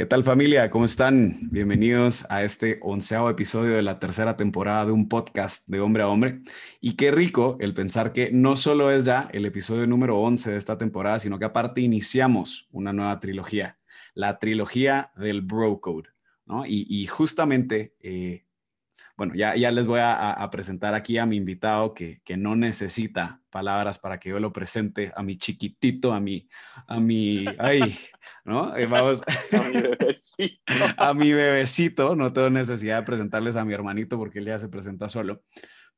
¿Qué tal familia? ¿Cómo están? Bienvenidos a este onceavo episodio de la tercera temporada de un podcast de hombre a hombre. Y qué rico el pensar que no solo es ya el episodio número 11 de esta temporada, sino que aparte iniciamos una nueva trilogía, la trilogía del Bro Code. ¿no? Y, justamente eh, bueno, ya, ya les voy a, presentar aquí a mi invitado que, que, no necesita palabras para que yo lo presente, a mi chiquitito, a mi, a mi, ay, ¿no? Eh, vamos, a mi bebecito. a mi bebecito, no tengo necesidad de presentarles a mi hermanito porque él ya se presenta solo.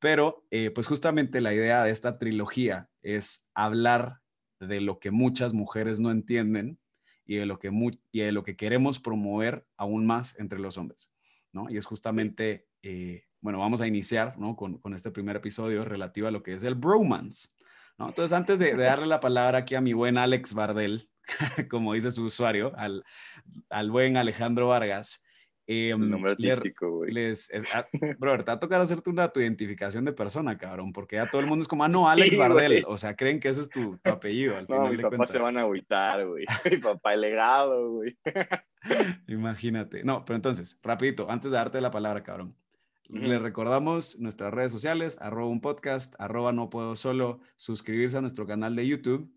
Pero, eh, pues justamente la idea de esta trilogía es hablar de lo que muchas mujeres no entienden y de lo que, y de lo que queremos promover aún más entre los hombres. ¿no? Y es justamente eh, bueno, vamos a iniciar ¿no? con, con, este primer episodio relativo a lo que es el bromance. ¿no? Entonces, antes de, darle la palabra aquí a mi buen Alex Bardel, como dice su usuario, al, al buen Alejandro Vargas. Eh, el nombre artístico, güey. Les, ah, brother, te va a tocar hacerte una tu identificación de persona, cabrón, porque ya todo el mundo es como, ah, no, Alex Bardel. O sea, creen que ese es tu, apellido. Al no, mis papás se van a agüitar, güey. Mi papá, el legado, güey. Imagínate. No, pero entonces, rapidito, antes de darte la palabra, cabrón. Le recordamos nuestras redes sociales, arroba un podcast, arroba no puedo solo, suscribirse a nuestro canal de YouTube.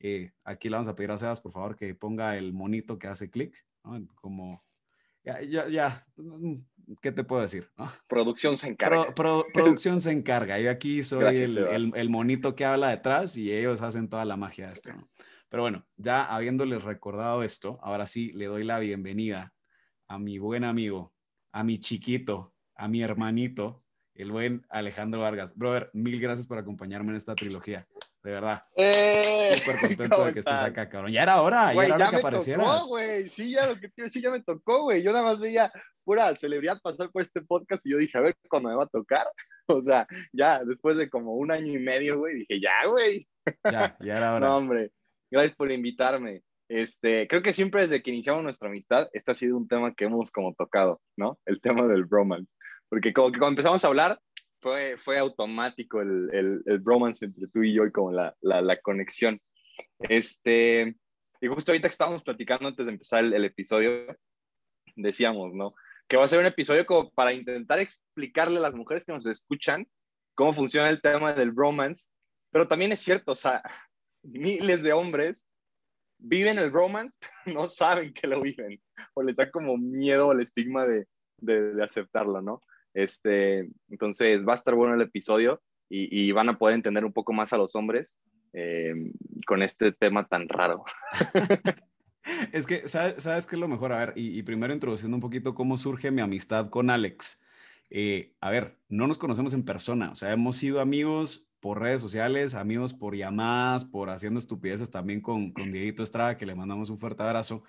Eh, aquí le vamos a pedir a Sebas, por favor, que ponga el monito que hace clic, Como, ya, ya, ya, mm, ¿qué te puedo decir? Producción se encarga. producción se encarga. Yo aquí soy el, el, monito que habla detrás y ellos hacen toda la magia de esto, Pero bueno, ya habiéndoles recordado esto, ahora sí le doy la bienvenida a mi buen amigo, a mi chiquito, a mi hermanito, el buen Alejandro Vargas. Brother, mil gracias por acompañarme en esta trilogía. De verdad. Eh, Súper contento de que estés acá, cabrón. Ya era hora, ya era hora que aparecieras. Tocó, güey. Sí, ya lo que sí, ya me tocó, güey. Yo nada más veía pura celebridad pasar por este podcast y yo dije, a ver cuándo me va a tocar. O sea, ya después de como un año y medio, güey, dije, ya, güey. Ya, ya era hora. No, hombre. Gracias por invitarme. Este, creo que siempre desde que iniciamos nuestra amistad, este ha sido un tema que hemos como tocado, ¿no? El tema del bromance. Porque como que cuando empezamos a hablar, fue, fue automático el, el, el bromance entre tú y yo y como la, la, la, conexión. Este, y justo ahorita que estábamos platicando antes de empezar el, el, episodio, decíamos, ¿no? Que va a ser un episodio como para intentar explicarle a las mujeres que nos escuchan cómo funciona el tema del bromance, pero también es cierto, o sea, miles de hombres viven el bromance, no saben que lo viven, o les da como miedo el estigma de, de, de aceptarlo, ¿no? Este, entonces va a estar bueno el episodio y, van a poder entender un poco más a los hombres eh, con este tema tan raro. es que, ¿sabes, ¿sabes qué es lo mejor? A ver, y, primero introduciendo un poquito cómo surge mi amistad con Alex. Eh, a ver, no nos conocemos en persona, o sea, hemos sido amigos por redes sociales, amigos por llamadas, por haciendo estupideces también con, con Dieguito Estrada, que le mandamos un fuerte abrazo,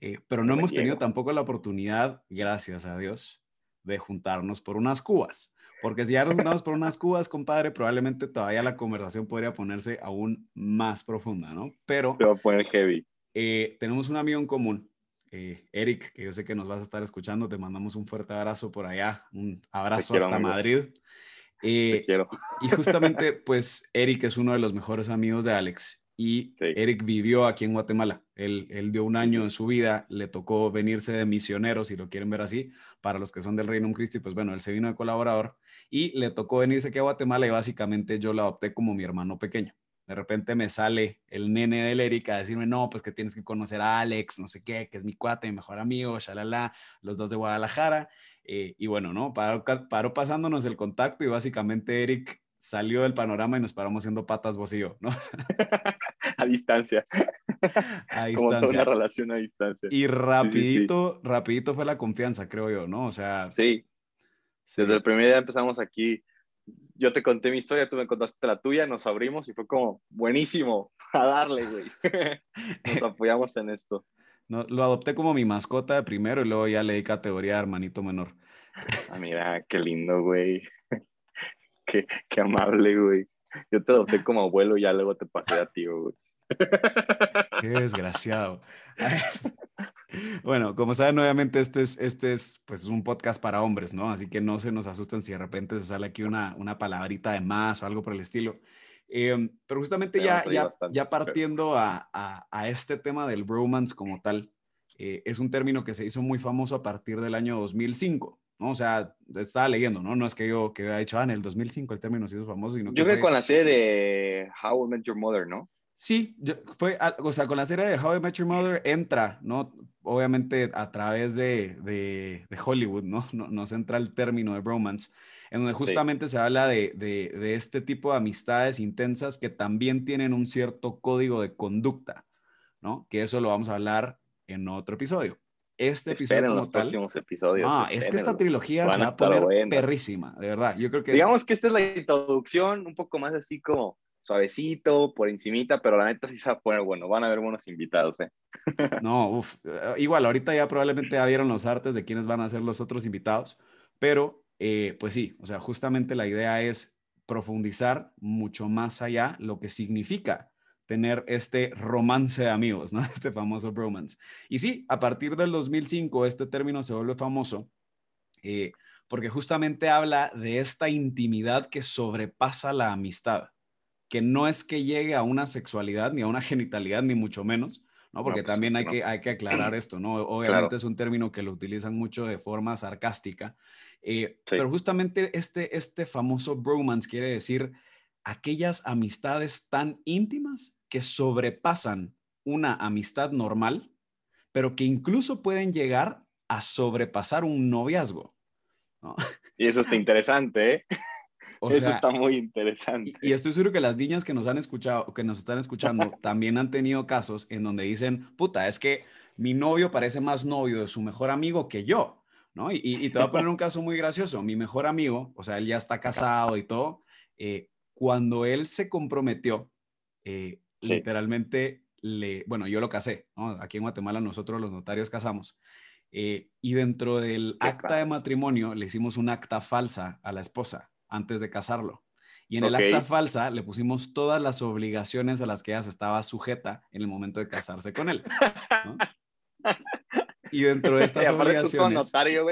eh, pero no hemos tenido tampoco la oportunidad, gracias a Dios, de juntarnos por unas cubas. Porque si ya nos juntamos por unas cubas, compadre, probablemente todavía la conversación podría ponerse aún más profunda, ¿no? Pero... Se va a poner heavy. Eh, tenemos un amigo en común, eh, Eric, que yo sé que nos vas a estar escuchando, te mandamos un fuerte abrazo por allá, un abrazo hasta Madrid. te eh, quiero. Y justamente, pues, Eric es uno de los mejores amigos de Alex y Eric vivió aquí en Guatemala. Él, él, dio un año en su vida, le tocó venirse de misionero, si lo quieren ver así, para los que son del Reino Christi, pues bueno, él se vino de colaborador y le tocó venirse aquí a Guatemala y básicamente yo lo adopté como mi hermano pequeño. De repente me sale el nene del Eric a decirme, no, pues que tienes que conocer a Alex, no sé qué, que es mi cuate, mi mejor amigo, shalala, los dos de Guadalajara. Eh, y bueno, ¿no? Paró, paró pasándonos el contacto y básicamente Eric salió del panorama y nos paramos siendo patas vos y yo, ¿no? a distancia. A Como toda distancia. una relación a distancia. Y rapidito, rapidito fue la confianza, creo yo, ¿no? O sea, Sí, sí. desde el primer día empezamos aquí. Yo te conté mi historia, tú me contaste la tuya, nos abrimos y fue como, buenísimo, a darle, güey. Nos apoyamos en esto. No, lo adopté como mi mascota de primero y luego ya le di categoría hermanito menor. Ah, mira, qué lindo, güey. Qué, qué amable, güey. Yo te adopté como abuelo y ya luego te pasé a tío, güey. Qué desgraciado. Bueno, como saben, obviamente este es, este es pues, un podcast para hombres, ¿no? Así que no se nos asusten si de repente se sale aquí una, una palabrita de más o algo por el estilo. Eh, pero justamente ya, ya, ya partiendo a, a- a este tema del bromance como tal, eh, es un término que se hizo muy famoso a partir del año 2005, ¿no? O sea, estaba leyendo, ¿no? No es que yo que haya dicho, ah, en el 2005 el término se hizo famoso, sino Yo creo que con la serie de How I Met Your Mother, ¿no? Sí, yo- fue, o sea, con la serie de How I Met Your Mother entra, ¿no? Obviamente a través de, de- de Hollywood, ¿no? ¿no? Nos entra el término de bromance, en donde justamente se habla de, de- de este tipo de amistades intensas que también tienen un cierto código de conducta, ¿no? Que eso lo vamos a hablar en otro episodio. Este episodio Esperen como los tal, próximos episodios. ah, es que esta trilogía se va a poner buenas. perrísima, de verdad. Yo creo que Digamos que esta es la introducción, un poco más así como suavecito, por encimita, pero la neta sí se va a poner bueno. Van a haber buenos invitados, ¿eh? No, uf, eh, igual, ahorita ya probablemente ya vieron los artes de quiénes van a ser los otros invitados, pero eh, pues sí, o sea, justamente la idea es profundizar mucho más allá lo que significa tener este romance de amigos, ¿no? Este famoso bromance. Y sí, a partir del 2005 este término se vuelve famoso eh, porque justamente habla de esta intimidad que sobrepasa la amistad, que no es que llegue a una sexualidad ni a una genitalidad, ni mucho menos, ¿no? Porque pues, también hay, no. que, hay que aclarar esto, ¿no? Obviamente Claro. es un término que lo utilizan mucho de forma sarcástica, eh, Sí. pero justamente este, este famoso bromance quiere decir aquellas amistades tan íntimas que sobrepasan una amistad normal, pero que incluso pueden llegar a sobrepasar un noviazgo. ¿no? Y eso está interesante, ¿eh? O eso sea, está muy interesante. y, y estoy seguro que las niñas que nos han escuchado, que nos están escuchando, también han tenido casos en donde dicen, puta, es que mi novio parece más novio de su mejor amigo que yo, ¿no? Y, y- y te voy a poner un caso muy gracioso. Mi mejor amigo, o sea, él ya está casado y todo, eh, cuando él se comprometió, eh, Sí. literalmente le, bueno, yo lo casé, ¿no? Aquí en Guatemala nosotros los notarios casamos. eh, y dentro del acta de matrimonio le hicimos un acta falsa a la esposa antes de casarlo. Y en el acta falsa le pusimos todas las obligaciones a las que ella se estaba sujeta en el momento de casarse con él. ¿no? Y dentro de estas obligaciones, notario,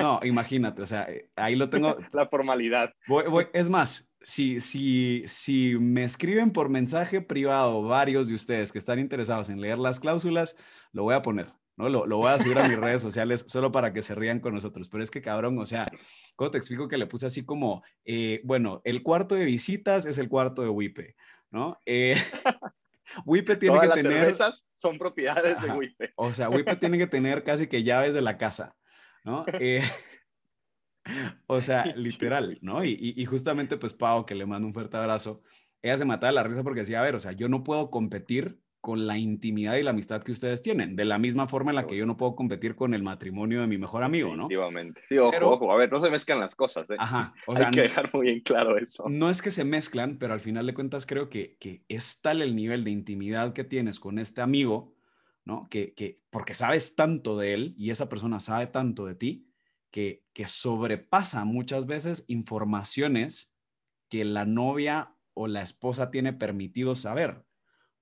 no, imagínate, o sea, eh, ahí lo tengo, la formalidad. Voy- voy- es más, si, si, si me escriben por mensaje privado varios de ustedes que están interesados en leer las cláusulas, lo voy a poner, ¿no? Lo, lo voy a subir a mis redes sociales solo para que se rían con nosotros. Pero es que, cabrón, o sea, ¿cómo te explico que le puse así como, eh, bueno, el cuarto de visitas es el cuarto de Wipe, ¿no? Eh, Wipe tiene Todas que las tener... cervezas son propiedades de. Wipe. O sea, Wipe tiene que tener casi que llaves de la casa, ¿no? Eh, o sea, literal, ¿no? Y, justamente, pues, Pau, que le mando un fuerte abrazo, ella se mataba de la risa porque decía, a ver, o sea, yo no puedo competir con la intimidad y la amistad que ustedes tienen, de la misma forma en la que yo no puedo competir con el matrimonio de mi mejor amigo, ¿no? Definitivamente. Sí, ojo, Pero- ojo. A ver, no se mezclan las cosas, ¿eh? Ajá, o Hay sea, que dejar muy bien claro eso. no es que se mezclan, pero al final de cuentas creo que, que es tal el nivel de intimidad que tienes con este amigo, ¿no? Que, que porque sabes tanto de él y esa persona sabe tanto de ti, que, que sobrepasa muchas veces informaciones que la novia o la esposa tiene permitido saber,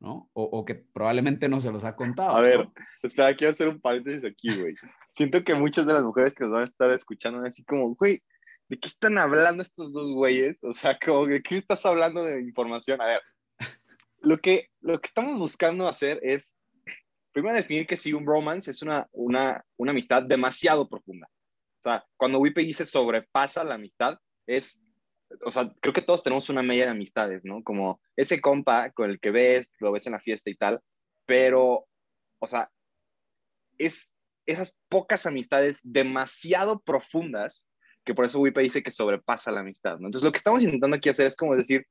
¿no? O, o que probablemente no se los ha contado. A ver, ¿no? espera, quiero hacer un paréntesis aquí, güey. Siento que muchas de las mujeres que nos van a estar escuchando así como, güey, ¿de qué están hablando estos dos güeyes? O sea, como, ¿de qué estás hablando de información? A ver, lo que, lo que estamos buscando hacer es, primero definir que si un romance es una, una, una amistad demasiado profunda. O sea, cuando Wipe dice sobrepasa la amistad, es, o sea, creo que todos tenemos una media de amistades, ¿no? Como ese compa con el que ves, lo ves en la fiesta y tal, pero, o sea, es esas pocas amistades demasiado profundas que por eso Wipe dice que sobrepasa la amistad. ¿no? Entonces, lo que estamos intentando aquí hacer es como decir,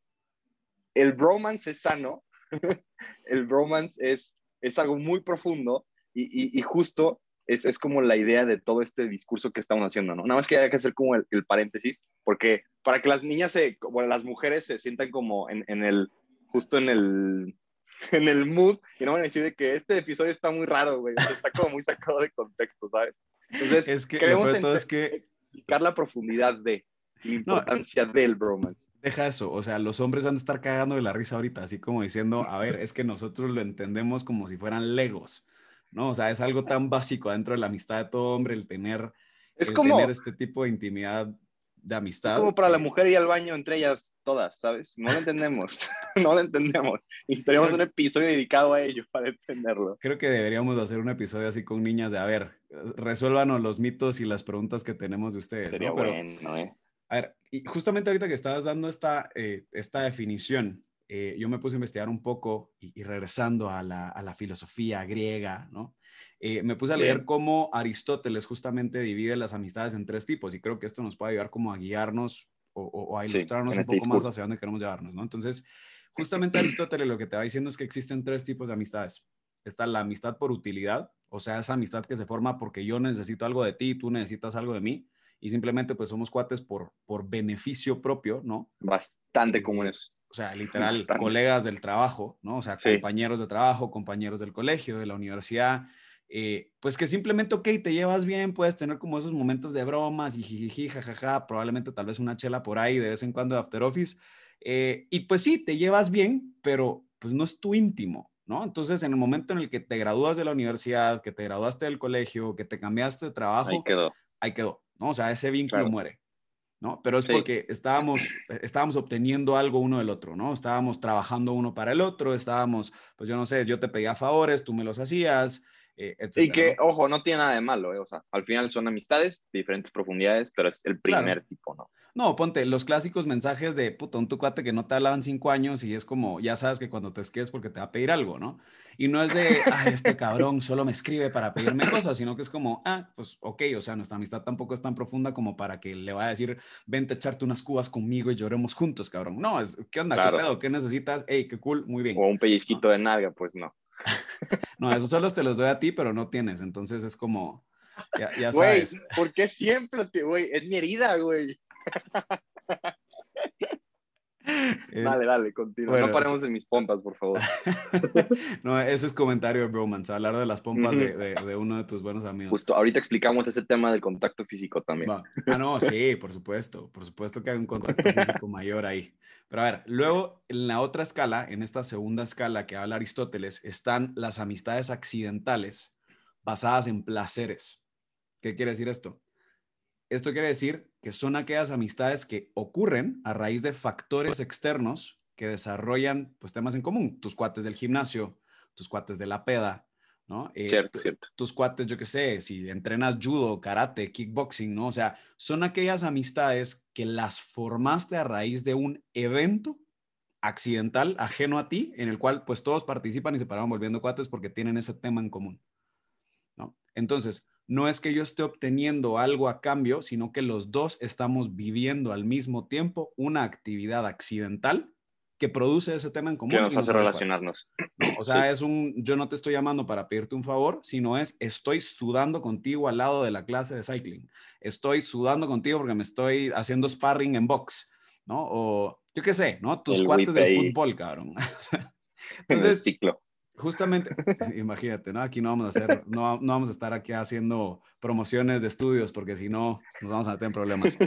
el bromance es sano, el bromance es, es algo muy profundo y, y, justo es, es, como la idea de todo este discurso que estamos haciendo, ¿no? Nada más que hay que hacer como el, el paréntesis, porque para que las niñas, se, bueno, las mujeres se sientan como en, en el, justo en el, en el mood y no van a decir de que este episodio está muy raro, güey, está como muy sacado de contexto, ¿sabes? Entonces, es que, queremos todo es que explicar la profundidad de la importancia del bromance. Deja eso, o sea, los hombres van a estar cagando de la risa ahorita, así como diciendo, a ver, es que nosotros lo entendemos como si fueran legos, ¿no? O sea, es algo tan básico dentro de la amistad de todo hombre el tener, es como, tener este tipo de intimidad de amistad. Es como para la mujer y al baño entre ellas todas, ¿sabes? No lo entendemos, no lo entendemos. Necesitaríamos un episodio dedicado a ello para entenderlo. Creo que deberíamos hacer un episodio así con niñas de, a ver, resuélvanos los mitos y las preguntas que tenemos de ustedes. Sería bueno, ¿eh? A ver, y justamente ahorita que estabas dando esta, eh, esta definición, eh, yo me puse a investigar un poco y, regresando a la, a la, filosofía griega, ¿no? Eh, me puse a leer cómo Aristóteles justamente divide las amistades en tres tipos y creo que esto nos puede ayudar como a guiarnos o, a ilustrarnos un este poco más hacia dónde queremos llevarnos, ¿no? Entonces, justamente Aristóteles lo que te va diciendo es que existen tres tipos de amistades. Está la amistad por utilidad, o sea, esa amistad que se forma porque yo necesito algo de ti, tú necesitas algo de mí y simplemente pues somos cuates por, por beneficio propio, ¿no? Bastante comunes. O sea, literal, colegas del trabajo, ¿no? O sea, compañeros de trabajo, compañeros del colegio, de la universidad, eh, pues que simplemente, ok, te llevas bien, puedes tener como esos momentos de bromas y jijiji, jajaja, probablemente tal vez una chela por ahí de vez en cuando de After Office. Eh, y pues sí, te llevas bien, pero pues no es tu íntimo, ¿no? Entonces, en el momento en el que te gradúas de la universidad, que te graduaste del colegio, que te cambiaste de trabajo, ahí quedó. Ahí quedó, ¿no? O sea, ese vínculo muere, ¿no? Pero es porque estábamos, estábamos obteniendo algo uno del otro, ¿no? Estábamos trabajando uno para el otro, estábamos, pues yo no sé, yo te pedía favores, tú me los hacías, eh, y que, ojo, no tiene nada de malo, eh, o sea, al final son amistades de diferentes profundidades, pero es el primer tipo, ¿no? No, ponte los clásicos mensajes de puto, un tu cuate que no te hablaban cinco años y es como, ya sabes que cuando te escribes porque te va a pedir algo, ¿no? Y no es de, ay, este cabrón solo me escribe para pedirme cosas, sino que es como, ah, pues ok, o sea, nuestra amistad tampoco es tan profunda como para que le vaya a decir, vente a echarte unas cubas conmigo y lloremos juntos, cabrón. No, es, ¿qué onda? ¿Qué pedo? ¿Qué necesitas? Hey, qué cool, muy bien. O un pellizquito de nalga, pues no. no, esos solo te los doy a ti, pero no tienes. Entonces es como, ya, ya sabes. Güey, ¿por qué siempre, güey? Es mi herida, güey. Eh, dale, dale, continúa. no paremos en mis pompas, por favor. no, ese es comentario de Bromance, hablar de las pompas de, de, uno de tus buenos amigos. Justo, ahorita explicamos ese tema del contacto físico también. Ah, no, sí, por supuesto. Por supuesto que hay un contacto físico mayor ahí. Pero a ver, luego en la otra escala, en esta segunda escala que habla Aristóteles, están las amistades accidentales basadas en placeres. ¿Qué quiere decir esto? Esto quiere decir que son aquellas amistades que ocurren a raíz de factores externos que desarrollan pues temas en común, tus cuates del gimnasio, tus cuates de la peda, ¿no? Eh, cierto, cierto. Tus cuates, yo qué sé, si entrenas judo, karate, kickboxing, ¿no? O sea, son aquellas amistades que las formaste a raíz de un evento accidental, ajeno a ti, en el cual pues todos participan y se paraban volviendo cuates porque tienen ese tema en común. Entonces, no es que yo esté obteniendo algo a cambio, sino que los dos estamos viviendo al mismo tiempo una actividad accidental que produce ese tema en común. Que nos hace relacionarnos. o sea, es un, yo no te estoy llamando para pedirte un favor, sino es, estoy sudando contigo al lado de la clase de cycling. Estoy sudando contigo porque me estoy haciendo sparring en box, ¿no? O yo qué sé, ¿no? Tus cuates de fútbol, cabrón. Entonces, ciclo justamente, imagínate, ¿no? Aquí no vamos a hacer, no, no, vamos a estar aquí haciendo promociones de estudios porque si no nos vamos a tener problemas.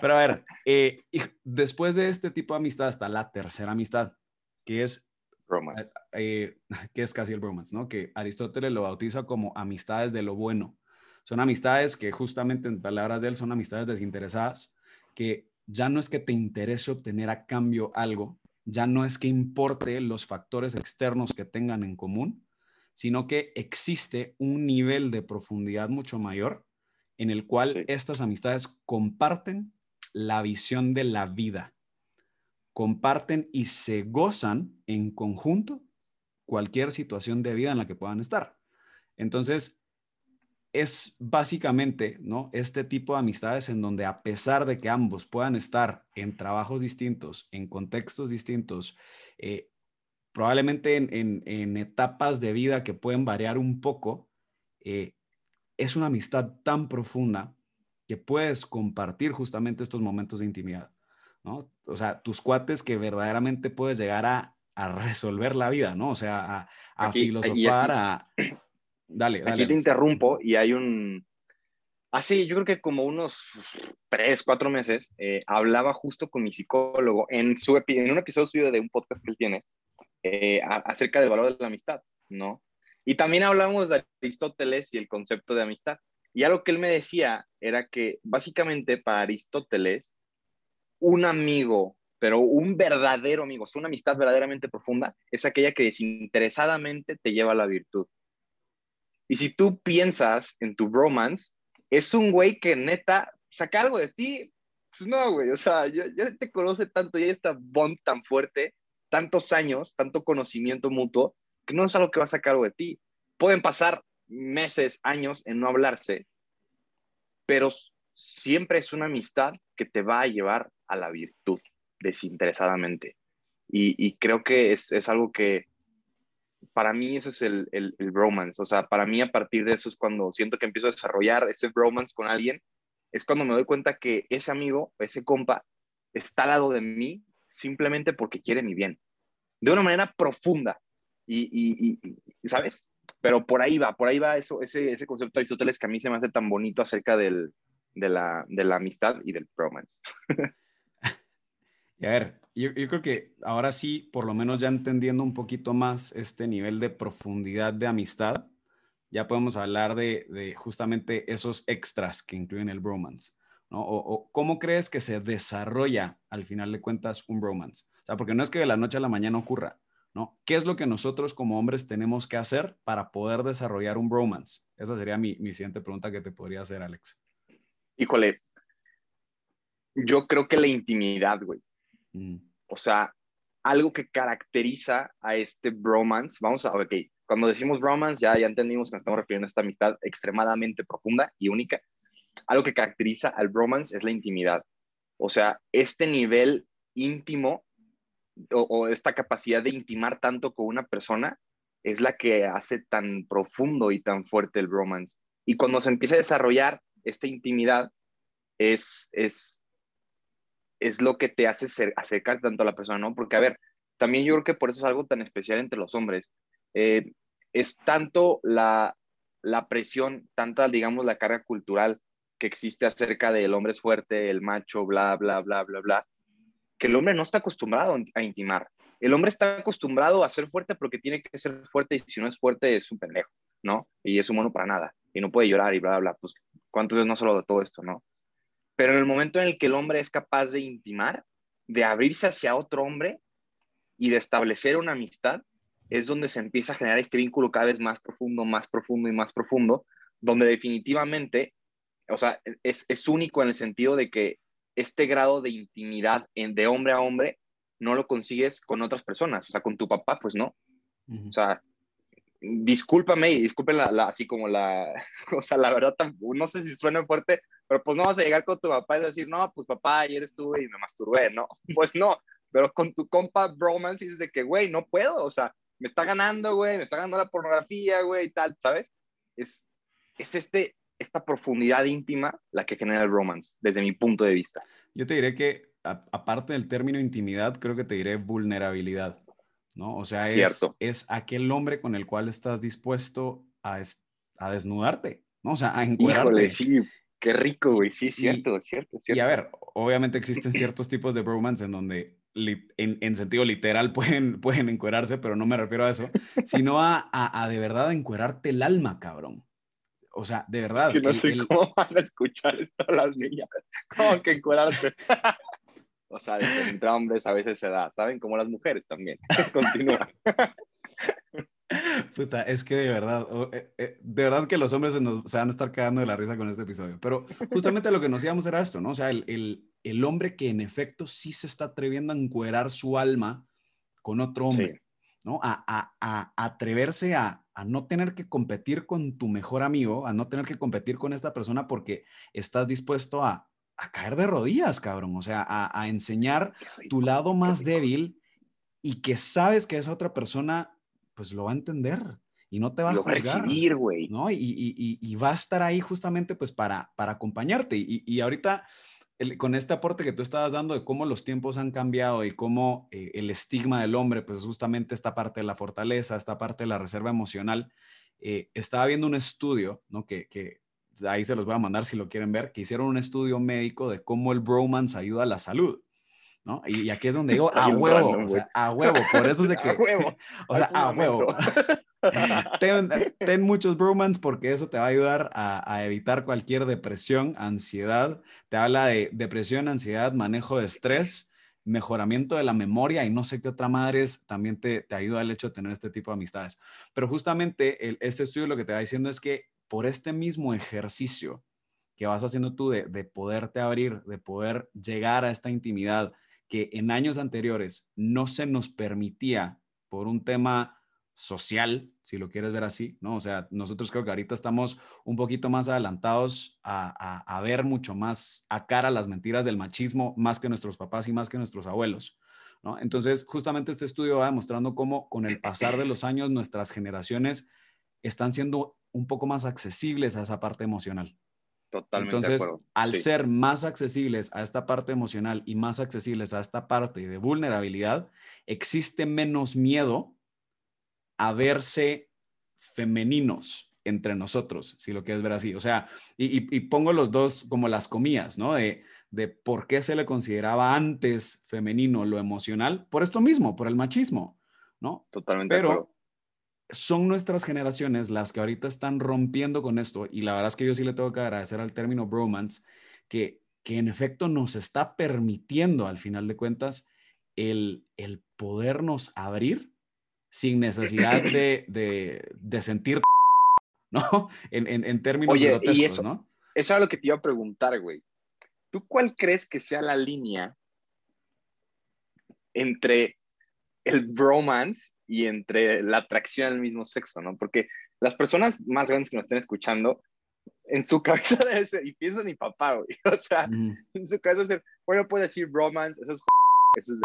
Pero a ver, eh, después de este tipo de amistad está la tercera amistad, que es bromance. Eh, que es casi el bromance, ¿no? Que Aristóteles lo bautiza como amistades de lo bueno. Son amistades que justamente en palabras de él son amistades desinteresadas, que ya no es que te interese obtener a cambio algo, ya no es que importe los factores externos que tengan en común, sino que existe un nivel de profundidad mucho mayor en el cual estas amistades comparten la visión de la vida, comparten y se gozan en conjunto cualquier situación de vida en la que puedan estar. Entonces, es básicamente, ¿no? Este tipo de amistades en donde a pesar de que ambos puedan estar en trabajos distintos, en contextos distintos, eh, probablemente en, etapas de vida que pueden variar un poco, eh, es una amistad tan profunda que puedes compartir justamente estos momentos de intimidad, ¿no? O sea, tus cuates que verdaderamente puedes llegar a, resolver la vida, ¿no? O sea, a, filosofar, a... Dale, dale. Aquí te interrumpo y hay un... Así, yo creo que como unos tres, cuatro meses, eh, hablaba justo con mi psicólogo en, su, en un episodio suyo de un podcast que él tiene eh, acerca del valor de la amistad, ¿no? Y también hablamos de Aristóteles y el concepto de amistad. Y algo que él me decía era que básicamente para Aristóteles, un amigo, pero un verdadero amigo, o una amistad verdaderamente profunda, es aquella que desinteresadamente te lleva a la virtud. Y si tú piensas en tu bromance, es un güey que neta saca algo de ti. Pues no, güey, o sea, ya, te conoce tanto, ya está bond tan fuerte, tantos años, tanto conocimiento mutuo, que no es algo que va a sacar algo de ti. Pueden pasar meses, años en no hablarse, pero siempre es una amistad que te va a llevar a la virtud desinteresadamente. Y, creo que es, algo que para mí ese es el, el, bromance. O sea, para mí a partir de eso es cuando siento que empiezo a desarrollar ese bromance con alguien, es cuando me doy cuenta que ese amigo, ese compa, está al lado de mí simplemente porque quiere mi bien. De una manera profunda. Y, y, ¿sabes? Pero por ahí va, por ahí va eso, ese, ese concepto de Aristóteles que a mí se me hace tan bonito acerca del, de, la, de la amistad y del bromance. y a ver, yo, yo, creo que ahora sí, por lo menos ya entendiendo un poquito más este nivel de profundidad de amistad, ya podemos hablar de, de justamente esos extras que incluyen el bromance. ¿no? O, o, cómo crees que se desarrolla al final de cuentas un bromance. O sea, porque no es que de la noche a la mañana ocurra, ¿no? ¿Qué es lo que nosotros como hombres tenemos que hacer para poder desarrollar un bromance? Esa sería mi, mi siguiente pregunta que te podría hacer, Alex. Híjole, yo creo que la intimidad, güey. Mm. O sea, algo que caracteriza a este bromance, vamos a, ok, cuando decimos bromance ya, ya entendimos que nos estamos refiriendo a esta amistad extremadamente profunda y única. Algo que caracteriza al bromance es la intimidad. O sea, este nivel íntimo o, esta capacidad de intimar tanto con una persona es la que hace tan profundo y tan fuerte el romance. Y cuando se empieza a desarrollar esta intimidad, es, es, es lo que te hace acercar tanto a la persona, ¿no? Porque, a ver, también yo creo que por eso es algo tan especial entre los hombres. Eh, es tanto la, la presión, tanta, digamos, la carga cultural que existe acerca del hombre es fuerte, el macho, bla, bla, bla, bla, bla, que el hombre no está acostumbrado a intimar. El hombre está acostumbrado a ser fuerte porque tiene que ser fuerte y si no es fuerte es un pendejo, ¿no? Y es humano para nada y no puede llorar y bla, bla, bla. Pues, ¿cuántos veces no solo de todo esto, no? Pero en el momento en el que el hombre es capaz de intimar, de abrirse hacia otro hombre y de establecer una amistad, es donde se empieza a generar este vínculo cada vez más profundo, más profundo y más profundo, donde definitivamente, o sea, es, es único en el sentido de que este grado de intimidad en, de hombre a hombre no lo consigues con otras personas, o sea, con tu papá, pues no. O sea, discúlpame y disculpen la, así como la, o sea, la verdad, no sé si suena fuerte, pero pues no vas a llegar con tu papá y decir, no, pues papá, ayer estuve y me masturbé, ¿no? Pues no, pero con tu compa bromance dices de que, güey, no puedo, o sea, me está ganando, güey, me está ganando la pornografía, güey, y tal, ¿sabes? Es, es este, esta profundidad íntima la que genera el romance, desde mi punto de vista. Yo te diré que, aparte del término intimidad, creo que te diré vulnerabilidad, ¿no? O sea, es, es, aquel hombre con el cual estás dispuesto a, a desnudarte, ¿no? O sea, a encuadrarte. sí, qué rico, güey, sí, cierto, cierto, cierto. Y a ver, obviamente existen ciertos tipos de romance en donde en, en, sentido literal pueden, pueden encuerarse, pero no me refiero a eso, sino a, a, a de verdad encuerarte el alma, cabrón. O sea, de verdad. Que no sé cómo van a escuchar esto las niñas. Como que encuadrarse. O sea, entre hombres a veces se da, ¿saben? Como las mujeres también. Continúa. Puta, es que de verdad, eh, eh, de verdad que los hombres se, nos, se, van a estar cagando de la risa con este episodio. Pero justamente lo que nos íbamos era esto, ¿no? O sea, el, el, el, hombre que en efecto sí se está atreviendo a encuerar su alma con otro hombre. ¿no? A, a, a atreverse a, a, no tener que competir con tu mejor amigo, a no tener que competir con esta persona porque estás dispuesto a, a caer de rodillas, cabrón, o sea, a, enseñar tu lado más débil y que sabes que esa otra persona pues lo va a entender y no te va a juzgar, güey. ¿no? Y, y, y, va a estar ahí justamente pues para, para acompañarte. Y, ahorita con este aporte que tú estabas dando de cómo los tiempos han cambiado y cómo eh, el estigma del hombre, pues justamente esta parte de la fortaleza, esta parte de la reserva emocional, eh, estaba viendo un estudio, ¿no? Que, que, ahí se los voy a mandar si lo quieren ver, que hicieron un estudio médico de cómo el bromance ayuda a la salud. ¿no? Y, aquí es donde digo, a huevo, o sea, a huevo, por eso es de que, a huevo, o sea, a huevo. ten, muchos bromance porque eso te va a ayudar a, evitar cualquier depresión, ansiedad. Te habla de depresión, ansiedad, manejo de estrés, mejoramiento de la memoria y no sé qué otra madres también te, te ayuda el hecho de tener este tipo de amistades. Pero justamente el, este estudio lo que te va diciendo es que por este mismo ejercicio que vas haciendo tú de, de poderte abrir, de poder llegar a esta intimidad que en años anteriores no se nos permitía por un tema social, si lo quieres ver así, ¿no? O sea, nosotros creo que ahorita estamos un poquito más adelantados a, ver mucho más a cara las mentiras del machismo, más que nuestros papás y más que nuestros abuelos, ¿no? Entonces, justamente este estudio va demostrando cómo con el pasar de los años nuestras generaciones están siendo un poco más accesibles a esa parte emocional. Totalmente. Entonces, al ser más accesibles a esta parte emocional y más accesibles a esta parte de vulnerabilidad, existe menos miedo a verse femeninos entre nosotros, si lo quieres ver así. O sea, y, pongo los dos como las comillas, ¿no? De, de por qué se le consideraba antes femenino lo emocional, por esto mismo, por el machismo, ¿no? Totalmente. Pero son nuestras generaciones las que ahorita están rompiendo con esto, y la verdad es que yo sí le tengo que agradecer al término bromance, que, que en efecto nos está permitiendo, al final de cuentas, el, el podernos abrir sin necesidad de, de, de sentir, ¿no? En, en, en términos Oye, grotescos, y eso, ¿no? Eso lo que te iba a preguntar, güey. ¿Tú cuál crees que sea la línea entre el bromance y entre la atracción al mismo sexo, ¿no? Porque las personas más grandes que nos estén escuchando, en su cabeza debe ser, y pienso en mi papá, güey, o sea, en su cabeza debe ser, bueno, puede decir bromance, eso es eso es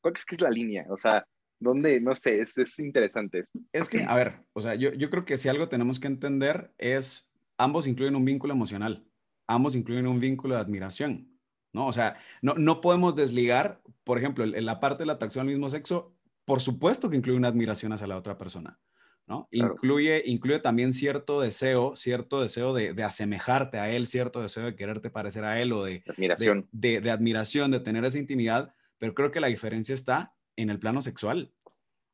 ¿Cuál es que es la línea? O sea, ¿Dónde? No sé, es, es interesante. Es que, a ver, o sea, yo, yo creo que si algo tenemos que entender es, ambos incluyen un vínculo emocional, ambos incluyen un vínculo de admiración, ¿no? O sea, no, no podemos desligar, por ejemplo, en la parte de la atracción al mismo sexo, por supuesto que incluye una admiración hacia la otra persona, ¿no? Incluye, incluye también cierto deseo, cierto deseo de, de, asemejarte a él, cierto deseo de quererte parecer a él o de admiración. De, de, admiración, de tener esa intimidad, pero creo que la diferencia está en el plano sexual,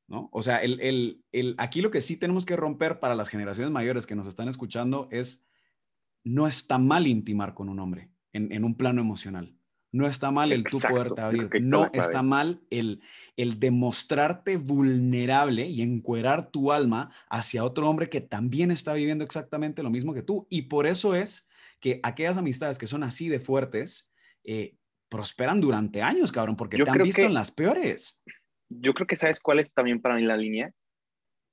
¿no? O sea, el, el, el, aquí lo que sí tenemos que romper para las generaciones mayores que nos están escuchando es, no está mal intimar con un hombre en, en un plano emocional. No está mal el tú poderte abrir. No está mal el, el demostrarte vulnerable y encuerar tu alma hacia otro hombre que también está viviendo exactamente lo mismo que tú. Y por eso es que aquellas amistades que son así de fuertes, eh, prosperan durante años, cabrón, porque te han visto en las peores. Yo creo que sabes cuál es también para mí la línea,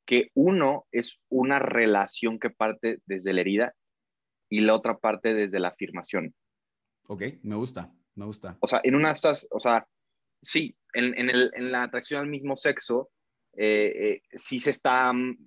que uno es una relación que parte desde la herida y la otra parte desde la afirmación. Ok, me gusta, me gusta. O sea, en una estas, o sea, sí, en, en, el, en la atracción al mismo sexo, eh, eh, sí se está mm,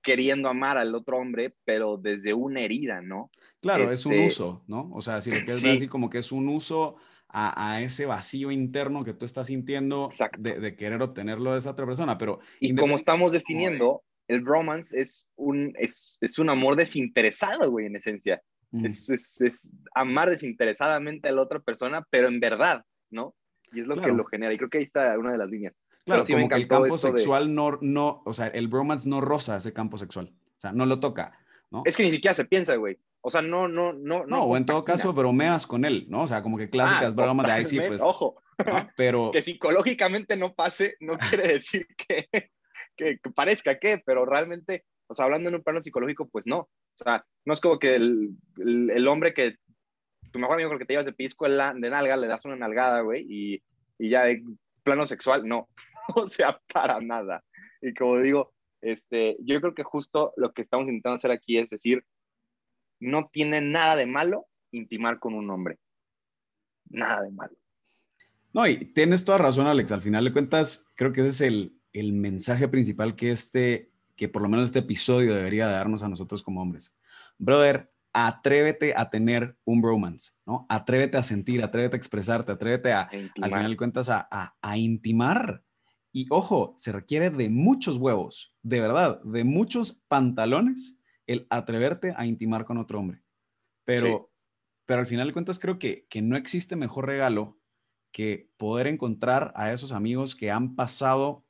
queriendo amar al otro hombre, pero desde una herida, ¿no? Claro, es un este uso, ¿no? O sea, si lo quieres ver así como que es un uso a, ese vacío interno que tú estás sintiendo de, querer obtenerlo de esa otra persona. Pero y como estamos definiendo, el romance es un, es, es un amor desinteresado, güey, en esencia. Es, es, amar desinteresadamente a la otra persona, pero en verdad, ¿no? Y es lo que lo genera. Y creo que ahí está una de las líneas. Claro, como que el campo sexual no, no, o sea, el bromance no roza ese campo sexual. O sea, no lo toca, ¿no? Es que ni siquiera se piensa, güey. O sea, no, no, no. No, o en todo caso bromeas con él, ¿no? O sea, como que clásicas ah, bromas de ahí sí, pues. Ojo. Pero. que psicológicamente no pase, no quiere decir que, que, parezca que, pero realmente, o sea, hablando en un plano psicológico, pues no. O sea, no es como que el, hombre que. Tu mejor amigo con el que te llevas de pisco de nalga, le das una nalgada, güey, y, y ya de plano sexual, no. O sea, para nada. y como digo, este, yo creo que justo lo que estamos intentando hacer aquí es decir, no tiene nada de malo intimar con un hombre. Nada de malo. No, y tienes toda razón, Alex. Al final de cuentas, creo que ese es el, el mensaje principal que este, que por lo menos este episodio debería darnos a nosotros como hombres. Brother, atrévete a tener un bromance, ¿no? Atrévete a sentir, atrévete a expresarte, atrévete a, al final de cuentas, a, a, a intimar. Y ojo, se requiere de muchos huevos, de verdad, de muchos pantalones el atreverte a intimar con otro hombre. Pero, sí. pero al final de cuentas creo que, que no existe mejor regalo que poder encontrar a esos amigos que han pasado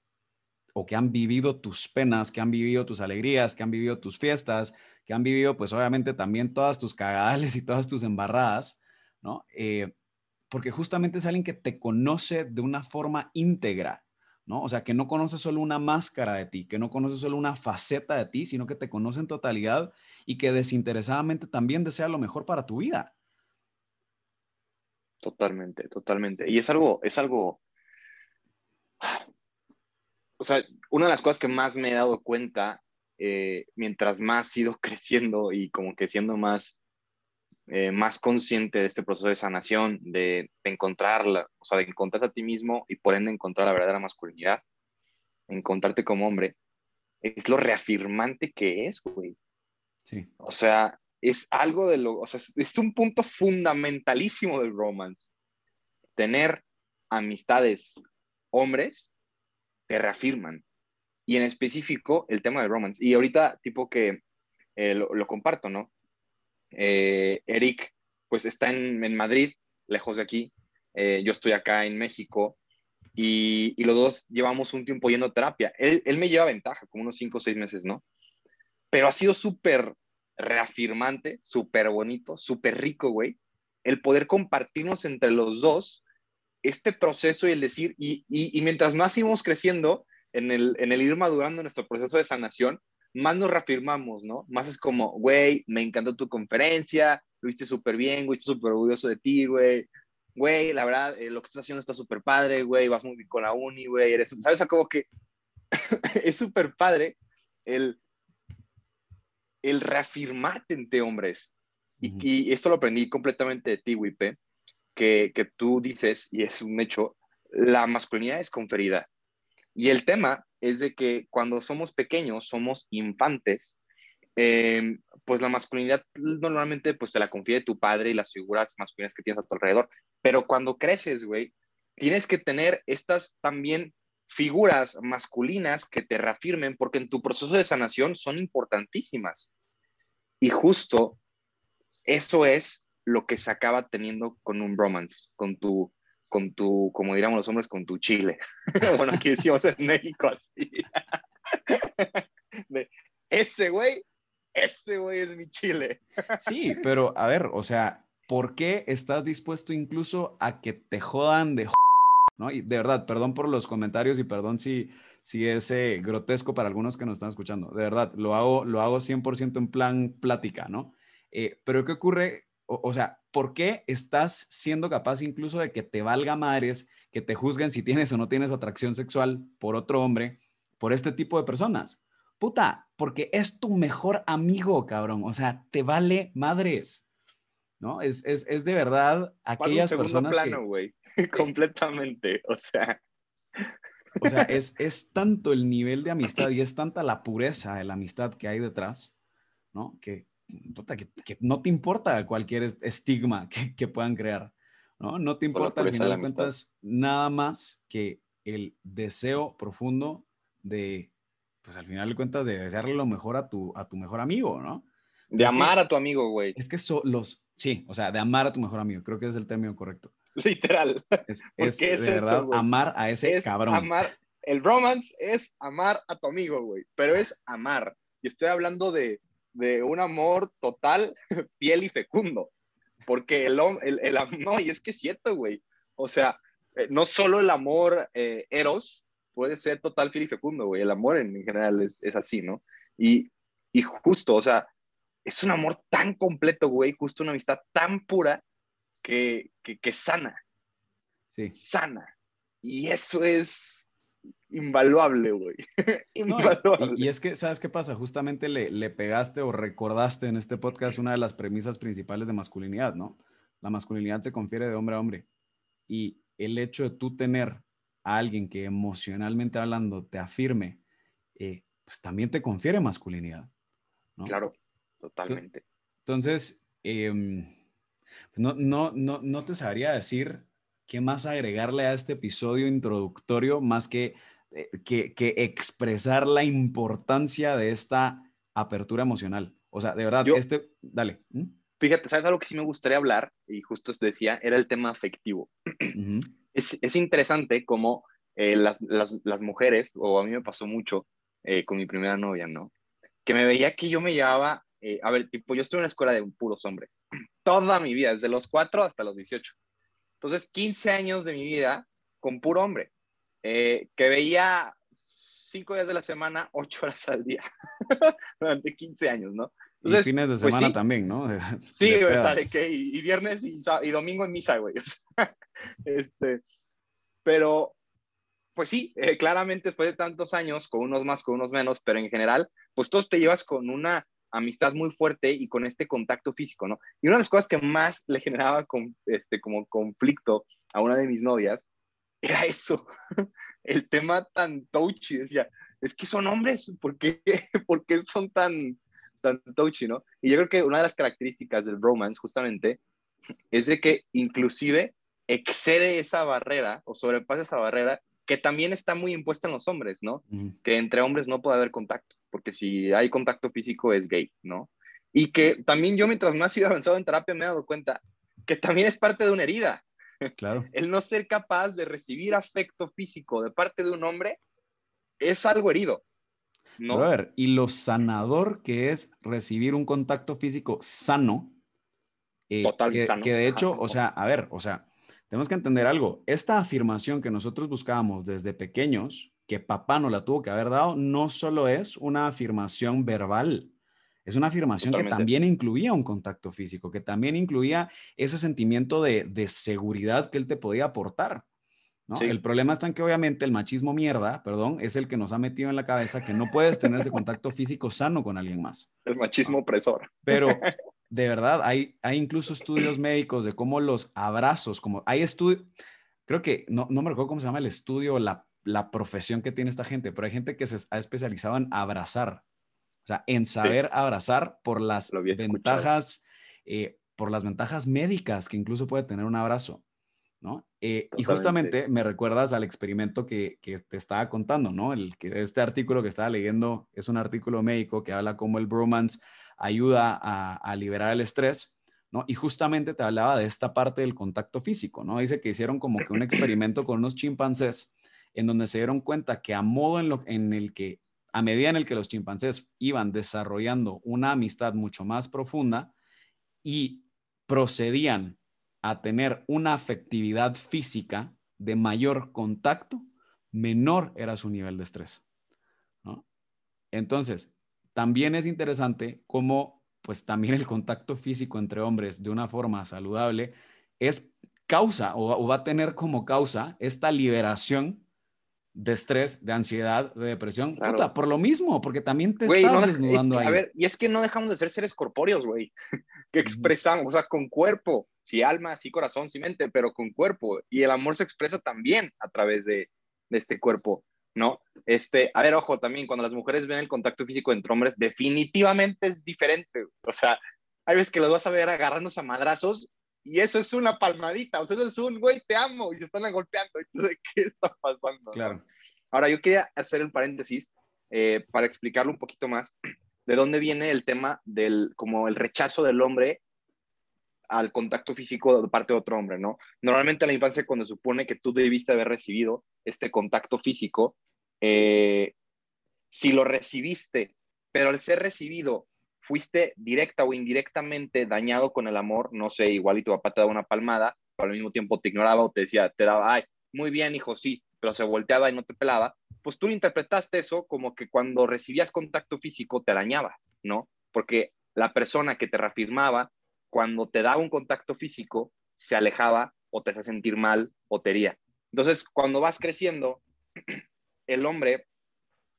o que han vivido tus penas, que han vivido tus alegrías, que han vivido tus fiestas, que han vivido pues obviamente también todas tus cagadales y todas tus embarradas, ¿no? Eh, porque justamente es alguien que te conoce de una forma íntegra, ¿no? O sea, que no conoce solo una máscara de ti, que no conoce solo una faceta de ti, sino que te conoce en totalidad y que desinteresadamente también desea lo mejor para tu vida. Totalmente, totalmente. Y es algo, es algo, o sea, una de las cosas que más me he dado cuenta eh, mientras más he ido creciendo y como que siendo más, eh, más consciente de este proceso de sanación, de, de encontrarla, o sea, de encontrarte a ti mismo y por ende encontrar la verdadera masculinidad, encontrarte como hombre, es lo reafirmante que es, güey. Sí. O sea, es algo de lo, o sea, es un punto fundamentalísimo del romance. Tener amistades hombres te reafirman. Y en específico, el tema del romance. Y ahorita, tipo que eh, lo, comparto, ¿no? Eh, Eric, pues está en, en, Madrid, lejos de aquí. Eh, yo estoy acá en México. Y, y, los dos llevamos un tiempo yendo terapia. Él, él me lleva ventaja, como unos cinco o seis meses, ¿no? Pero ha sido súper reafirmante, súper bonito, súper rico, güey. El poder compartirnos entre los dos este proceso y el decir, y, y, y mientras más íbamos creciendo, en el, en el ir madurando nuestro proceso de sanación, más nos reafirmamos, ¿no? Más es como, güey, me encantó tu conferencia, lo viste súper bien, güey, estoy súper orgulloso de ti, güey. Güey, la verdad, eh, lo que estás haciendo está súper padre, güey, vas muy bien con la uni, güey, eres, ¿sabes? Como que es súper padre el, el reafirmarte entre hombres. Y, uh -huh. y, esto lo aprendí completamente de ti, Wipe, que, tú dices, y es un hecho, la masculinidad es conferida. Y el tema es de que cuando somos pequeños, somos infantes, eh, pues la masculinidad normalmente pues te la confía tu padre y las figuras masculinas que tienes a tu alrededor. Pero cuando creces, güey, tienes que tener estas también figuras masculinas que te reafirmen porque en tu proceso de sanación son importantísimas. Y justo eso es lo que se acaba teniendo con un bromance, con tu, con tu, como diríamos los hombres, con tu chile. bueno, aquí decimos en México así. De, ese güey, ese güey es mi chile. sí, pero a ver, o sea, ¿por qué estás dispuesto incluso a que te jodan de ¿no? Y de verdad, perdón por los comentarios y perdón si, si es eh, grotesco para algunos que nos están escuchando. De verdad, lo hago, lo hago 100% en plan plática, ¿no? Eh, pero ¿qué ocurre? O, o, sea, ¿por qué estás siendo capaz incluso de que te valga madres, que te juzguen si tienes o no tienes atracción sexual por otro hombre, por este tipo de personas? Puta, porque es tu mejor amigo, cabrón. O sea, te vale madres. ¿No? Es, es, es de verdad aquellas personas plano, güey. completamente, o sea. O sea, es, es tanto el nivel de amistad y es tanta la pureza de la amistad que hay detrás, ¿no? Que, puta, que, que no te importa cualquier estigma que, que, puedan crear, ¿no? No te importa al final de cuentas nada más que el deseo profundo de, pues al final de cuentas, de desearle lo mejor a tu, a tu mejor amigo, ¿no? De es amar que, a tu amigo, güey. Es que son los, sí, o sea, de amar a tu mejor amigo, creo que es el término correcto. Literal. Es, es de es verdad eso, amar a ese es cabrón. Amar, el romance es amar a tu amigo, güey, pero es amar. Y estoy hablando de, de un amor total, fiel y fecundo. Porque el, el, el, no, y es que es cierto, güey. O sea, eh, no solo el amor eh, eros puede ser total, fiel y fecundo, güey. El amor en, en general es, es, así, ¿no? Y, y justo, o sea, es un amor tan completo, güey, justo una amistad tan pura que, que, que sana. Sí. Sana. Y eso es invaluable, güey. invaluable. y, es que, ¿sabes qué pasa? Justamente le, le pegaste o recordaste en este podcast una de las premisas principales de masculinidad, ¿no? La masculinidad se confiere de hombre a hombre. Y el hecho de tú tener a alguien que emocionalmente hablando te afirme, eh, pues también te confiere masculinidad. ¿no? Claro, totalmente. Entonces, em, no, no, no, no te sabría decir qué más agregarle a este episodio introductorio más que, eh, que, que expresar la importancia de esta apertura emocional. O sea, de verdad, este, dale. Fíjate, ¿sabes algo que sí me gustaría hablar? Y justo os decía, era el tema afectivo. es, es, interesante cómo eh, las, las, las, mujeres, o a mí me pasó mucho eh, con mi primera novia, ¿no? Que me veía que yo me llevaba, a ver, tipo, yo estuve en una escuela de puros hombres, toda mi vida, desde los 4 hasta los 18. Entonces, 15 años de mi vida con puro hombre, eh, que veía 5 días de la semana, 8 horas al día, durante 15 años, ¿no? Entonces, y fines de pues semana también, ¿no? sí, sale que, y, viernes y, y, domingo en misa, güey. este, pero, pues sí, eh, claramente después de tantos años, con unos más, con unos menos, pero en general, pues todos te llevas con una amistad muy fuerte y con este contacto físico, ¿no? Y una de las cosas que más le generaba con, este, como conflicto a una de mis novias era eso, el tema tan touchy, decía, es que son hombres, ¿por qué, ¿Por qué son tan, tan touchy, no? Y yo creo que una de las características del romance justamente es de que inclusive excede esa barrera o sobrepasa esa barrera que también está muy impuesta en los hombres, ¿no? Que entre hombres no puede haber contacto porque si hay contacto físico es gay, ¿no? Y que también yo mientras más he ido avanzado en terapia me he dado cuenta que también es parte de una herida. Claro. El no ser capaz de recibir afecto físico de parte de un hombre es algo herido. ¿no? A ver, y lo sanador que es recibir un contacto físico sano. Eh, Total que, sano. que de hecho, o sea, a ver, o sea, tenemos que entender algo. Esta afirmación que nosotros buscábamos desde pequeños, que papá nos la tuvo que haber dado, no solo es una afirmación verbal, es una afirmación que también incluía un contacto físico, que también incluía ese sentimiento de, seguridad que él te podía aportar. ¿no? El problema está en que obviamente el machismo mierda, perdón, es el que nos ha metido en la cabeza que no puedes tener ese contacto físico sano con alguien más. El machismo opresor. Pero de verdad, hay, hay incluso estudios médicos de cómo los abrazos, como hay estudios, creo que, no, no me recuerdo cómo se llama el estudio, la la profesión que tiene esta gente, pero hay gente que se ha especializado en abrazar, o sea, en saber abrazar por las ventajas, eh, por las ventajas médicas que incluso puede tener un abrazo, ¿no? Eh, y justamente me recuerdas al experimento que, te estaba contando, ¿no? El que este artículo que estaba leyendo es un artículo médico que habla cómo el bromance ayuda a, a liberar el estrés. ¿No? Y justamente te hablaba de esta parte del contacto físico, ¿no? Dice que hicieron como que un experimento con unos chimpancés en donde se dieron cuenta que a modo en, el que, a medida en el que los chimpancés iban desarrollando una amistad mucho más profunda y procedían a tener una afectividad física de mayor contacto, menor era su nivel de estrés. Entonces, también es interesante cómo, pues también el contacto físico entre hombres de una forma saludable es causa o, va a tener como causa esta liberación de estrés, de ansiedad, de depresión. Puta, por lo mismo, porque también te estás desnudando ahí. A ver, y es que no dejamos de ser seres corpóreos, güey, que expresamos, o sea, con cuerpo, sí alma, sí corazón, sí mente, pero con cuerpo. Y el amor se expresa también a través de, de este cuerpo, ¿no? Este, a ver, ojo, también cuando las mujeres ven el contacto físico entre hombres, definitivamente es diferente. O sea, hay veces que los vas a ver agarrándose a madrazos y eso es una palmadita, o sea, eso es un, güey, te amo, y se están golpeando, entonces, ¿qué está pasando? Claro. Ahora, yo quería hacer el paréntesis eh, para explicarlo un poquito más, de dónde viene el tema del, como el rechazo del hombre al contacto físico de parte de otro hombre, ¿no? Normalmente en la infancia, cuando supone que tú debiste haber recibido este contacto físico, eh, si lo recibiste, pero al ser recibido fuiste directa o indirectamente dañado con el amor, no sé, igual y tu papá te daba una palmada, pero al mismo tiempo te ignoraba o te decía, te daba, ay, muy bien, hijo, sí, pero se volteaba y no te pelaba, pues tú interpretaste eso como que cuando recibías contacto físico te dañaba, ¿no? Porque la persona que te reafirmaba, cuando te daba un contacto físico, se alejaba o te hacía sentir mal o te hería. Entonces, cuando vas creciendo, el hombre,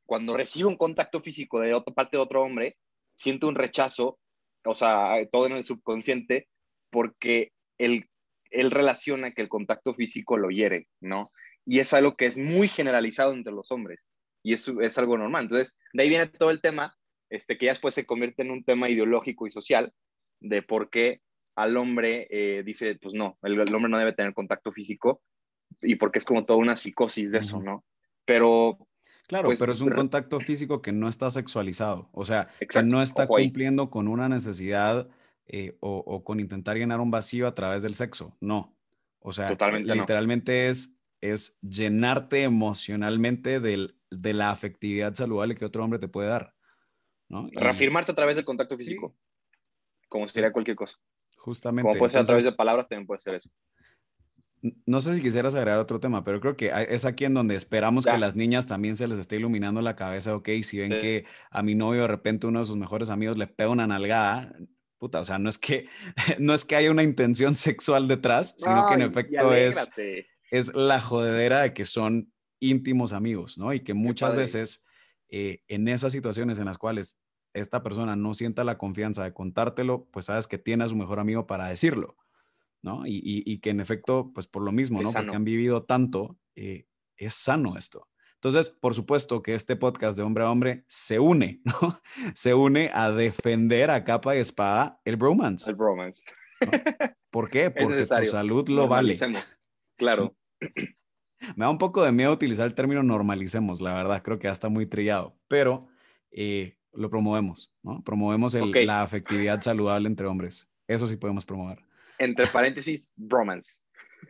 cuando recibe un contacto físico de otra parte de otro hombre, siente un rechazo, o sea, todo en el subconsciente, porque él, él relaciona que el contacto físico lo hiere, ¿no? Y es algo que es muy generalizado entre los hombres y eso es algo normal. Entonces, de ahí viene todo el tema, este, que ya después se convierte en un tema ideológico y social de por qué al hombre eh, dice, pues no, el, hombre no debe tener contacto físico y porque es como toda una psicosis de eso, ¿no? Pero... Claro, pues, pero es un contacto físico que no está sexualizado, o sea, que no está cumpliendo con una necesidad eh, o, con intentar llenar un vacío a través del sexo, no. O sea, literalmente es, es llenarte emocionalmente del, de la afectividad saludable que otro hombre te puede dar. ¿no? Reafirmarte a través del contacto físico, como sería cualquier cosa. Justamente. Como puede ser a través de palabras, también puede ser eso. No sé si quisieras agregar otro tema, pero creo que es aquí en donde esperamos que a las niñas también se les esté iluminando la cabeza, ok, si ven que a mi novio de repente uno de sus mejores amigos le pega una nalgada, puta, o sea, no es que, no es que haya una intención sexual detrás, sino que en efecto es, es la jodedera de que son íntimos amigos, ¿no? Y que muchas veces eh, en esas situaciones en las cuales esta persona no sienta la confianza de contártelo, pues sabes que tiene a su mejor amigo para decirlo, ¿no? Y, que en efecto, pues por lo mismo, ¿no? Porque han vivido tanto, eh, es sano esto. Entonces, por supuesto que este podcast de hombre a hombre se une, ¿no? Se une a defender a capa y espada el bromance. El bromance. ¿Por qué? Porque tu salud lo vale. Claro. Me da un poco de miedo utilizar el término normalicemos, la verdad, creo que ya está muy trillado, pero eh, lo promovemos, ¿no? Promovemos la afectividad saludable entre hombres. Eso sí podemos promover. Entre paréntesis, bromance.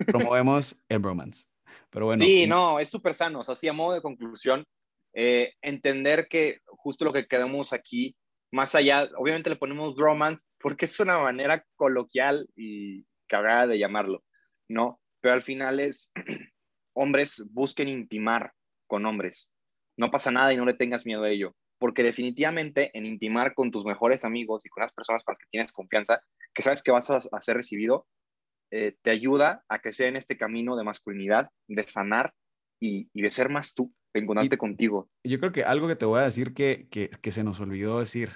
Promovemos el bromance. Pero bueno. Sí, no, es súper sano. O sea, sí, a modo de conclusión, eh, entender que justo lo que queremos aquí, más allá, obviamente le ponemos bromance porque es una manera coloquial y cagada de llamarlo, ¿no? Pero al final es hombres busquen intimar con hombres. No pasa nada y no le tengas miedo a ello, porque definitivamente en intimar con tus mejores amigos y con las personas con las que tienes confianza, que sabes que vas a, ser recibido, eh, te ayuda a crecer en este camino de masculinidad, de sanar y, de ser más tú, de encontrarte contigo. Yo creo que algo que te voy a decir que, que, se nos olvidó decir,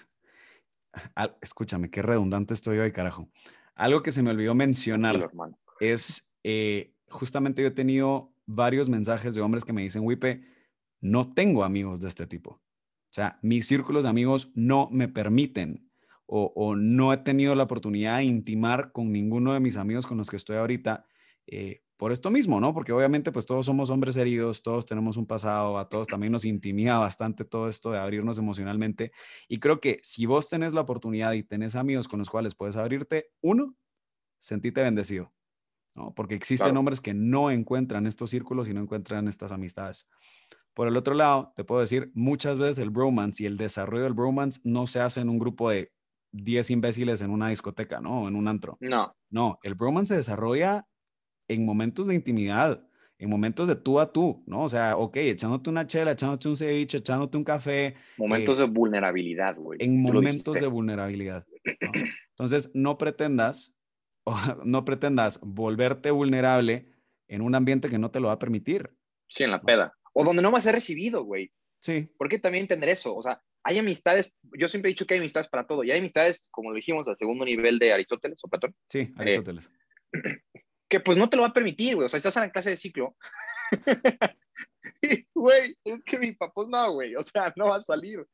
escúchame, qué redundante estoy hoy, carajo. Algo que se me olvidó mencionar es, eh, justamente yo he tenido varios mensajes de hombres que me dicen, Wipe, no tengo amigos de este tipo. O sea, mis círculos de amigos no me permiten o, no he tenido la oportunidad de intimar con ninguno de mis amigos con los que estoy ahorita eh, por esto mismo, ¿no? Porque obviamente pues todos somos hombres heridos, todos tenemos un pasado, a todos también nos intimida bastante todo esto de abrirnos emocionalmente. Y creo que si vos tenés la oportunidad y tenés amigos con los cuales puedes abrirte, uno, sentite bendecido. ¿no? Porque existen hombres que no encuentran estos círculos y no encuentran estas amistades. Por el otro lado, te puedo decir, muchas veces el bromance y el desarrollo del bromance no se hace en un grupo de 10 imbéciles en una discoteca, ¿no? En un antro. No. No, el bromance se desarrolla en momentos de intimidad, en momentos de tú a tú, ¿no? O sea, ok, echándote una chela, echándote un ceviche, echándote un café. Momentos eh, de vulnerabilidad, güey. En momentos de vulnerabilidad. Entonces, no pretendas o no pretendas volverte vulnerable en un ambiente que no te lo va a permitir. Sí, en la peda. O donde no vas a ser recibido, güey. Sí. ¿Por qué también entender eso? O sea, hay amistades, yo siempre he dicho que hay amistades para todo, y hay amistades, como lo dijimos, al segugo nivel de Aristóteles o Platón. Sí, eh, Aristóteles. que pues no te lo va a permitir, güey. O sea, estás en la clase de ciclo. Güey, es que mi papá no, güey. O sea, no va a salir.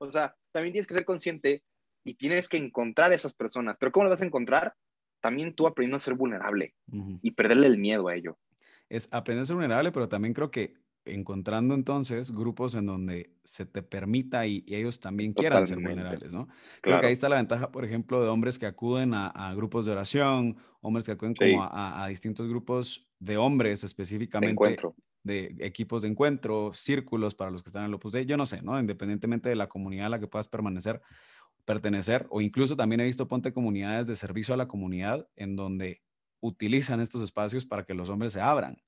O sea, también tienes que ser consciente y tienes que encontrar a esas personas. Pero ¿cómo lo vas a encontrar? también tú aprendiendo a ser vulnerable y perderle el miedo a ello. Es aprender a ser vulnerable, pero también creo que encontrando entonces grupos en donde se te permita y, ellos también quieran ser vulnerables, ¿no? Creo que ahí está la ventaja, por ejemplo, de hombres que acuden a, grupos de oración, hombres que acuden como a, distintos grupos de hombres específicamente. De, equipos de encuentro, círculos para los que están en el Opus Dei, yo no sé, ¿no? Independientemente de la comunidad a la que puedas permanecer, pertenecer o incluso también he visto ponte comunidades de servicio a la comunidad en donde utilizan estos espacios para que los hombres se abran.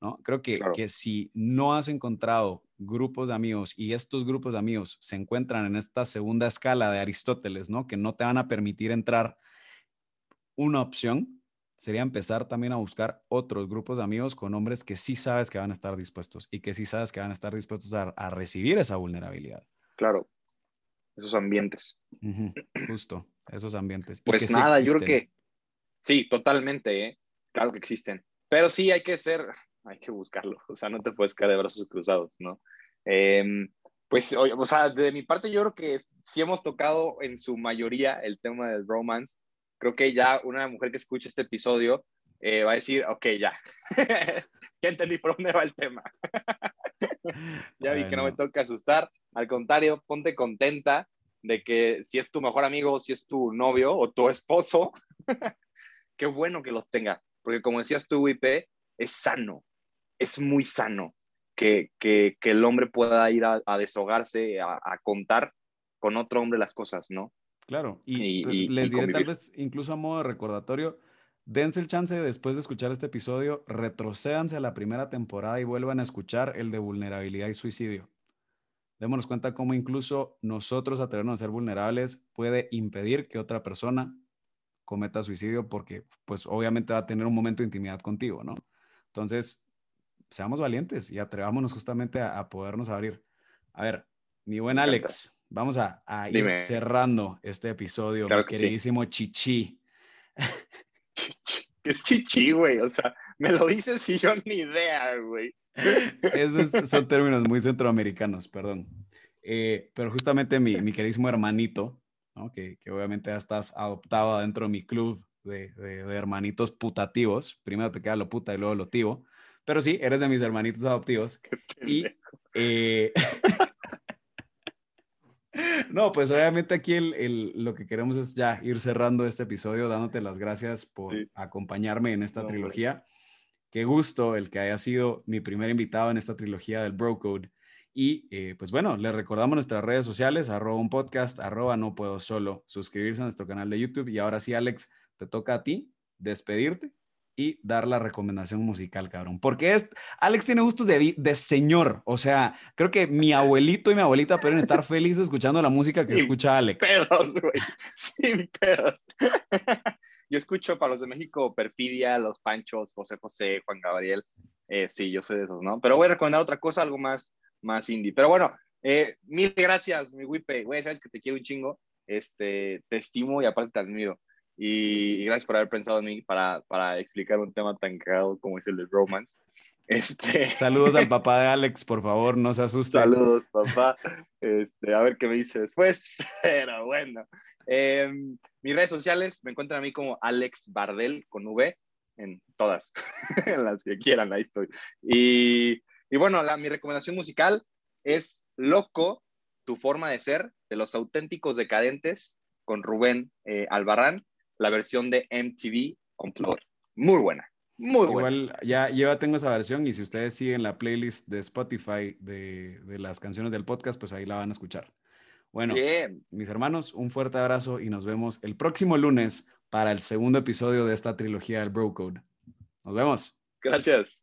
¿No? Creo que, que si no has encontrado grupos de amigos y estos grupos de amigos se encuentran en esta segunda escala de Aristóteles, ¿no? que no te van a permitir entrar una opción, sería empezar también a buscar otros grupos de amigos con hombres que sí sabes que van a estar dispuestos y que sí sabes que van a estar dispuestos a, a recibir esa vulnerabilidad. Claro, esos ambientes. Ujú, Justo, esos ambientes. Pues sí nada, yo creo que sí, totalmente, ¿eh? claro que existen. Pero sí hay que ser, hay que buscarlo, o sea, no te puedes quedar de brazos cruzados, ¿no? Em, pues, o, o sea, de mi parte yo creo que sí hemos tocado en su mayoría el tema del romance. Creo que ya una mujer que escuche este episodio eh, va a decir, ok, ya, ya entendí por dónde va el tema. ya vi que no me toca asustar. Al contrario, ponte contenta de que si es tu mejor amigo, si es tu novio o tu esposo, qué bueno que los tenga. Porque como decías tú, IP, es sano, es muy sano que, que, que el hombre pueda ir a, a deshogarse, a, a contar con otro hombre las cosas, ¿no? Claro, y, Y- te- y- les y diré tal vez incluso a modo de recordatorio, dense el chance después de escuchar este episodio, retrocédanse a la primera temporada y vuelvan a escuchar el de vulnerabilidad y suicidio. Démonos cuenta cómo incluso nosotros atrevernos a ser vulnerables puede impedir que otra persona cometa suicidio porque pues obviamente va a tener un momento de intimidad contigo, ¿no? Entonces, seamos valientes y atrevámonos justamente a, a podernos abrir. A ver, mi buen. Alex, vamos a, a ir cerrando este episodio, Claro mi que sí. queridísimo Chichi. Chichi. Es chichi, güey. O sea, me lo dices y yo ni idea, güey. Esos son términos muy centroamericanos, perdón. Eh, pero justamente mi, mi queridísimo hermanito, ¿no? que, que obviamente ya estás adoptado adentro de mi club de, de- de hermanitos putativos. Primero te queda lo puta y luego lo tivo. Pero sí, eres de mis hermanitos adoptivos. Y eh, no, pues obviamente aquí el, el- lo que queremos es ya ir cerrando este episodio, dándote las gracias por Sí. acompañarme en esta No, hombre. trilogía. Qué gusto el que haya sido mi primer invitado en esta trilogía del Bro Code. Y eh, pues bueno, les recordamos nuestras redes sociales, arroba un podcast, arroba no puedo solo, suscribirse a nuestro canal de YouTube. Y ahora sí, Alex, te toca a ti despedirte y dar la recomendación musical, cabrón. Porque es, Alex tiene gustos de, de señor. O sea, creo que mi abuelito y mi abuelita pueden estar felices escuchando la música que escucha Alex. pedos, güey. Sin pedos. yo escucho para los de México Perfidia, Los Panchos, José José, Juan Gabriel. Eh, sí, yo sé de esos, ¿no? Pero voy a recomendar otra cosa, algo más, más indie. Pero bueno, eh, mil gracias, mi Wipe. Güey, sabes que te quiero un chingo. Este, te estimo y aparte te admiro. Y, y gracias por haber pensado en mí para, para explicar un tema tan cagado como es el de romance. Este, Saludos al papá de Alex, por favor, no se asuste. Saludos, papá. Este, a ver qué me dice después. Pero bueno. Eh, mis redes sociales me encuentran a mí como Alex Bardel con V en todas, en las que quieran, ahí estoy. Y, y bueno, la, mi recomendación musical es Loco, tu forma de ser, de los auténticos decadentes con Rubén eh, Albarrán, la versión de MTV Unplugged. Muy buena, muy buena. Igual ya, yo tengo esa versión y si ustedes siguen la playlist de Spotify de, de las canciones del podcast, pues ahí la van a escuchar. Bueno, Bien. mis hermanos, un fuerte abrazo y nos vemos el próximo lunes para el segundo episodio de esta trilogía del Bro Code. Nos vemos. Gracias.